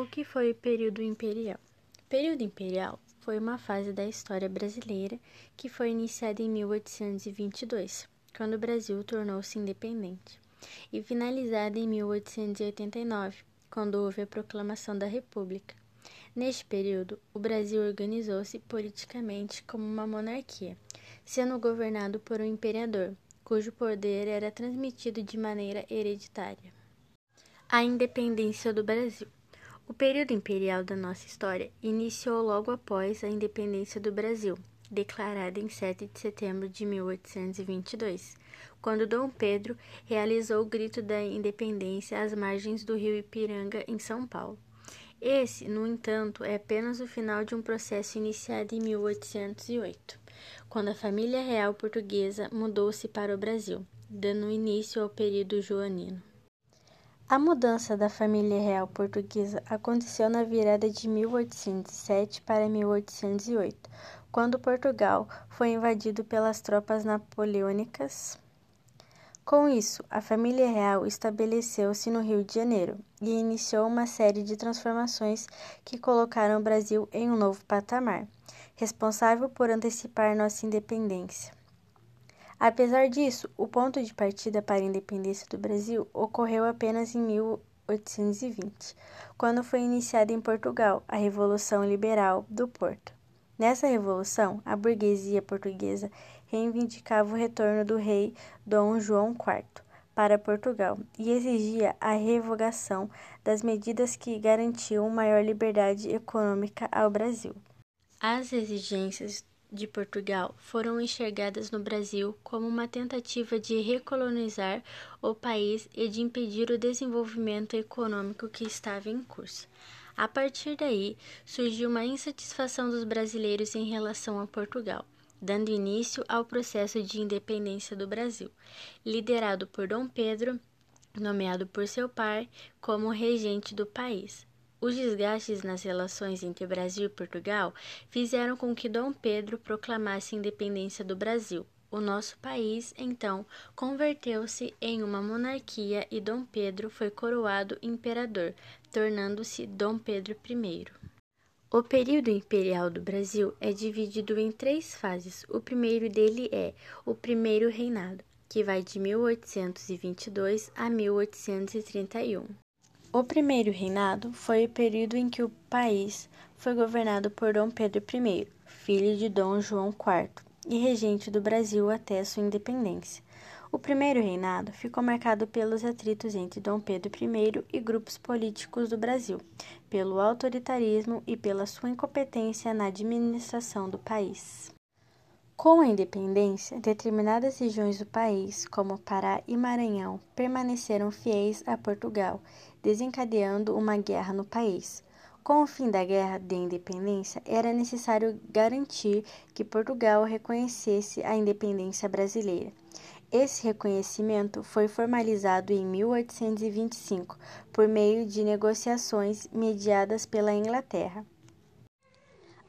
O que foi o período imperial? O período imperial foi uma fase da história brasileira que foi iniciada em 1822, quando o Brasil tornou-se independente, e finalizada em 1889, quando houve a proclamação da República. Neste período, o Brasil organizou-se politicamente como uma monarquia, sendo governado por um imperador, cujo poder era transmitido de maneira hereditária. A independência do Brasil. O período imperial da nossa história iniciou logo após a independência do Brasil, declarada em 7 de setembro de 1822, quando Dom Pedro realizou o Grito da Independência às margens do rio Ipiranga, em São Paulo. Esse, no entanto, é apenas o final de um processo iniciado em 1808, quando a família real portuguesa mudou-se para o Brasil, dando início ao período joanino. A mudança da família real portuguesa aconteceu na virada de 1807 para 1808, quando Portugal foi invadido pelas tropas napoleônicas. Com isso, a família real estabeleceu-se no Rio de Janeiro e iniciou uma série de transformações que colocaram o Brasil em um novo patamar, responsável por antecipar nossa independência. Apesar disso, o ponto de partida para a independência do Brasil ocorreu apenas em 1820, quando foi iniciada em Portugal a Revolução Liberal do Porto. Nessa revolução, a burguesia portuguesa reivindicava o retorno do rei Dom João IV para Portugal e exigia a revogação das medidas que garantiam maior liberdade econômica ao Brasil. As exigências de Portugal foram enxergadas no Brasil como uma tentativa de recolonizar o país e de impedir o desenvolvimento econômico que estava em curso. A partir daí, surgiu uma insatisfação dos brasileiros em relação a Portugal, dando início ao processo de independência do Brasil, liderado por Dom Pedro, nomeado por seu pai como regente do país. Os desgastes nas relações entre Brasil e Portugal fizeram com que Dom Pedro proclamasse a independência do Brasil. O nosso país, então, converteu-se em uma monarquia e Dom Pedro foi coroado imperador, tornando-se Dom Pedro I. O período imperial do Brasil é dividido em três fases. O primeiro dele é o Primeiro Reinado, que vai de 1822 a 1831. O primeiro reinado foi o período em que o país foi governado por Dom Pedro I, filho de Dom João IV e regente do Brasil até sua independência. O primeiro reinado ficou marcado pelos atritos entre Dom Pedro I e grupos políticos do Brasil, pelo autoritarismo e pela sua incompetência na administração do país. Com a independência, determinadas regiões do país, como Pará e Maranhão, permaneceram fiéis a Portugal, desencadeando uma guerra no país. Com o fim da Guerra de Independência, era necessário garantir que Portugal reconhecesse a independência brasileira. Esse reconhecimento foi formalizado em 1825 por meio de negociações mediadas pela Inglaterra.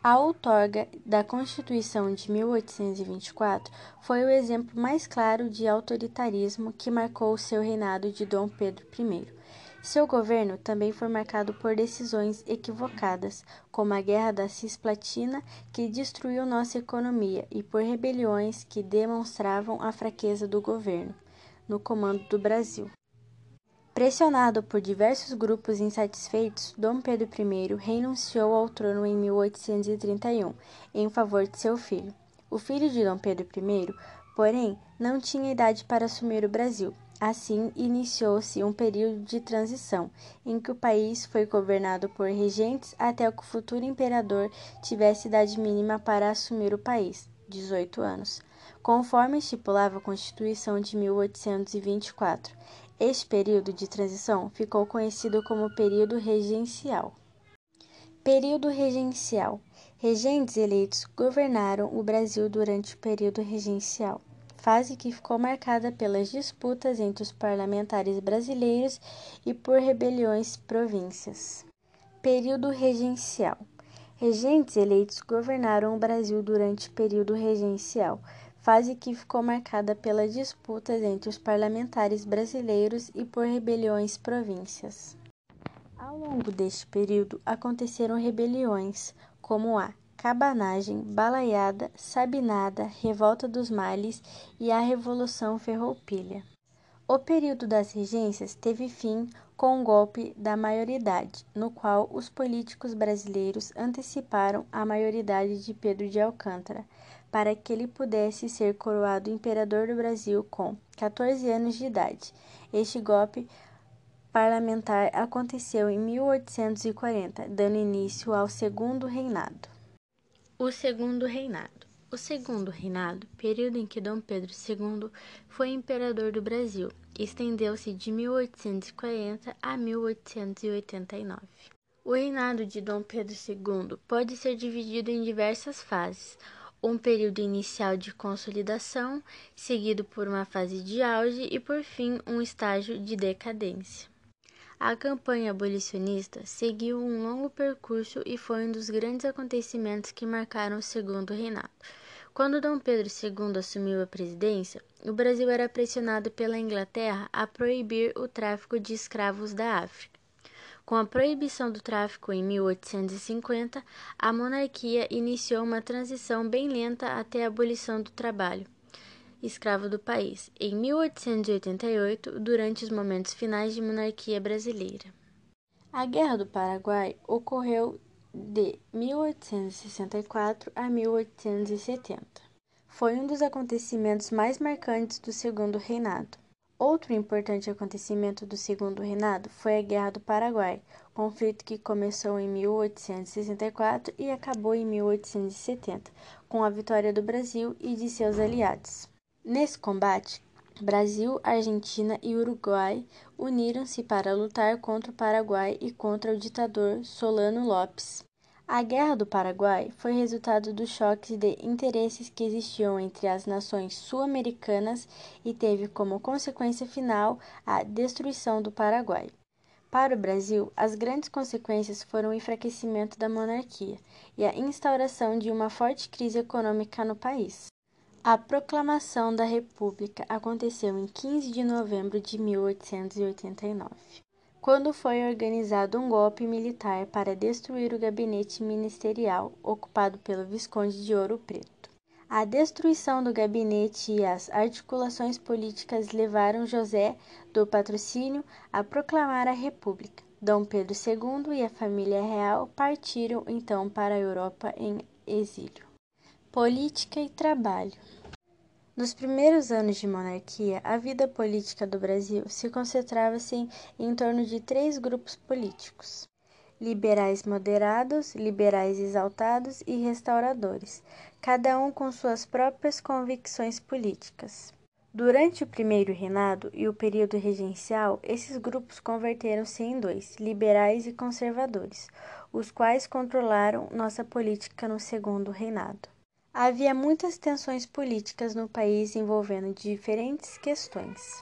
A outorga da Constituição de 1824 foi o exemplo mais claro de autoritarismo que marcou o seu reinado de Dom Pedro I. Seu governo também foi marcado por decisões equivocadas, como a Guerra da Cisplatina, que destruiu nossa economia, e por rebeliões que demonstravam a fraqueza do governo no comando do Brasil. Pressionado por diversos grupos insatisfeitos, Dom Pedro I renunciou ao trono em 1831 em favor de seu filho. O filho de Dom Pedro I, porém, não tinha idade para assumir o Brasil. Assim, iniciou-se um período de transição, em que o país foi governado por regentes até que o futuro imperador tivesse idade mínima para assumir o país, 18 anos, conforme estipulava a Constituição de 1824. Este período de transição ficou conhecido como período regencial. Período regencial. Regentes eleitos governaram o Brasil durante o período regencial, fase que ficou marcada pelas disputas entre os parlamentares brasileiros e por rebeliões províncias. Período regencial. Regentes eleitos governaram o Brasil durante o período regencial, fase que ficou marcada pelas disputas entre os parlamentares brasileiros e por rebeliões províncias. Ao longo deste período aconteceram rebeliões, como a Cabanagem, Balaiada, Sabinada, Revolta dos Males e a Revolução Ferroupilha. O período das regências teve fim com o golpe da maioridade, no qual os políticos brasileiros anteciparam a maioridade de Pedro de Alcântara, para que ele pudesse ser coroado imperador do Brasil com 14 anos de idade. Este golpe parlamentar aconteceu em 1840, dando início ao Segundo Reinado. O Segundo Reinado. O Segundo Reinado, período em que Dom Pedro II foi imperador do Brasil, estendeu-se de 1840 a 1889. O reinado de Dom Pedro II pode ser dividido em diversas fases. Um período inicial de consolidação, seguido por uma fase de auge e, por fim, um estágio de decadência. A campanha abolicionista seguiu um longo percurso e foi um dos grandes acontecimentos que marcaram o segundo reinado. Quando Dom Pedro II assumiu a presidência, o Brasil era pressionado pela Inglaterra a proibir o tráfico de escravos da África. Com a proibição do tráfico em 1850, a monarquia iniciou uma transição bem lenta até a abolição do trabalho escravo do país, em 1888, durante os momentos finais de monarquia brasileira. A Guerra do Paraguai ocorreu de 1864 a 1870. Foi um dos acontecimentos mais marcantes do Segundo Reinado. Outro importante acontecimento do Segundo Reinado foi a Guerra do Paraguai, conflito que começou em 1864 e acabou em 1870, com a vitória do Brasil e de seus aliados. Nesse combate, Brasil, Argentina e Uruguai uniram-se para lutar contra o Paraguai e contra o ditador Solano Lopes. A Guerra do Paraguai foi resultado dos choques de interesses que existiam entre as nações sul-americanas e teve como consequência final a destruição do Paraguai. Para o Brasil, as grandes consequências foram o enfraquecimento da monarquia e a instauração de uma forte crise econômica no país. A proclamação da República aconteceu em 15 de novembro de 1889, quando foi organizado um golpe militar para destruir o gabinete ministerial ocupado pelo Visconde de Ouro Preto. A destruição do gabinete e as articulações políticas levaram José do Patrocínio a proclamar a República. Dom Pedro II e a família real partiram então para a Europa em exílio. Política e trabalho. Nos primeiros anos de monarquia, a vida política do Brasil se concentrava-se em, em torno de três grupos políticos: liberais moderados, liberais exaltados e restauradores, cada um com suas próprias convicções políticas. Durante o primeiro reinado e o período regencial, esses grupos converteram-se em dois, liberais e conservadores, os quais controlaram nossa política no segundo reinado. Havia muitas tensões políticas no país envolvendo diferentes questões.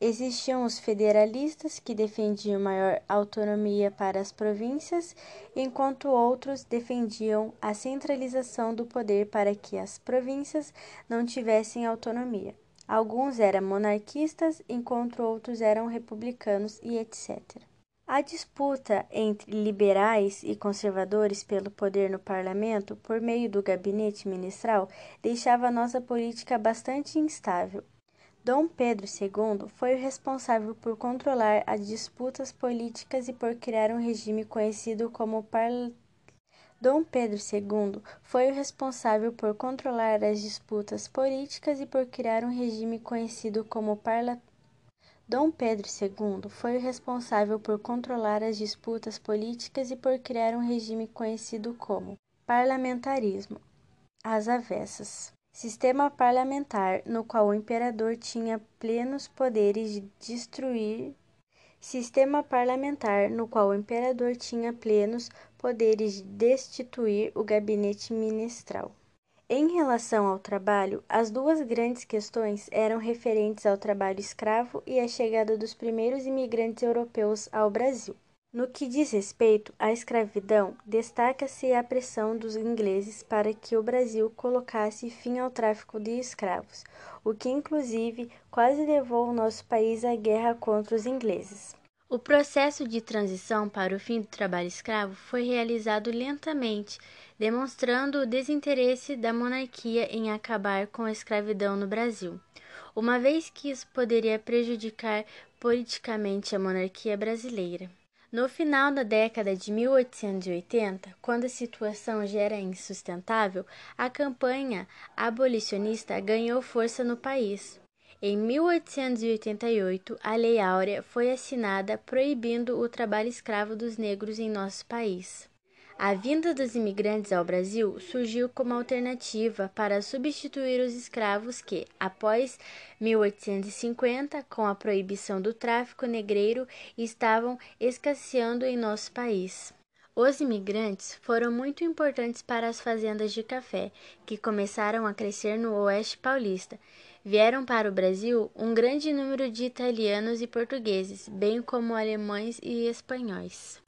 Existiam os federalistas que defendiam maior autonomia para as províncias, enquanto outros defendiam a centralização do poder para que as províncias não tivessem autonomia. Alguns eram monarquistas, enquanto outros eram republicanos e etc. A disputa entre liberais e conservadores pelo poder no parlamento, por meio do gabinete ministral, deixava nossa política bastante instável. Dom Pedro II foi o responsável por controlar as disputas políticas e por criar um regime conhecido como par... Dom Pedro II foi o responsável por controlar as disputas políticas e por criar um regime conhecido como parlamento Dom Pedro II foi o responsável por controlar as disputas políticas e por criar um regime conhecido como parlamentarismo, às avessas. Sistema parlamentar no qual o imperador tinha plenos poderes de destruir Sistema parlamentar no qual o imperador tinha plenos poderes de destituir o gabinete ministral. Em relação ao trabalho, as duas grandes questões eram referentes ao trabalho escravo e à chegada dos primeiros imigrantes europeus ao Brasil. No que diz respeito à escravidão, destaca-se a pressão dos ingleses para que o Brasil colocasse fim ao tráfico de escravos, o que inclusive quase levou o nosso país à guerra contra os ingleses. O processo de transição para o fim do trabalho escravo foi realizado lentamente, demonstrando o desinteresse da monarquia em acabar com a escravidão no Brasil, uma vez que isso poderia prejudicar politicamente a monarquia brasileira. No final da década de 1880, quando a situação já era insustentável, a campanha abolicionista ganhou força no país. Em 1888, a Lei Áurea foi assinada proibindo o trabalho escravo dos negros em nosso país. A vinda dos imigrantes ao Brasil surgiu como alternativa para substituir os escravos que, após 1850, com a proibição do tráfico negreiro, estavam escasseando em nosso país. Os imigrantes foram muito importantes para as fazendas de café, que começaram a crescer no oeste paulista. Vieram para o Brasil um grande número de italianos e portugueses, bem como alemães e espanhóis.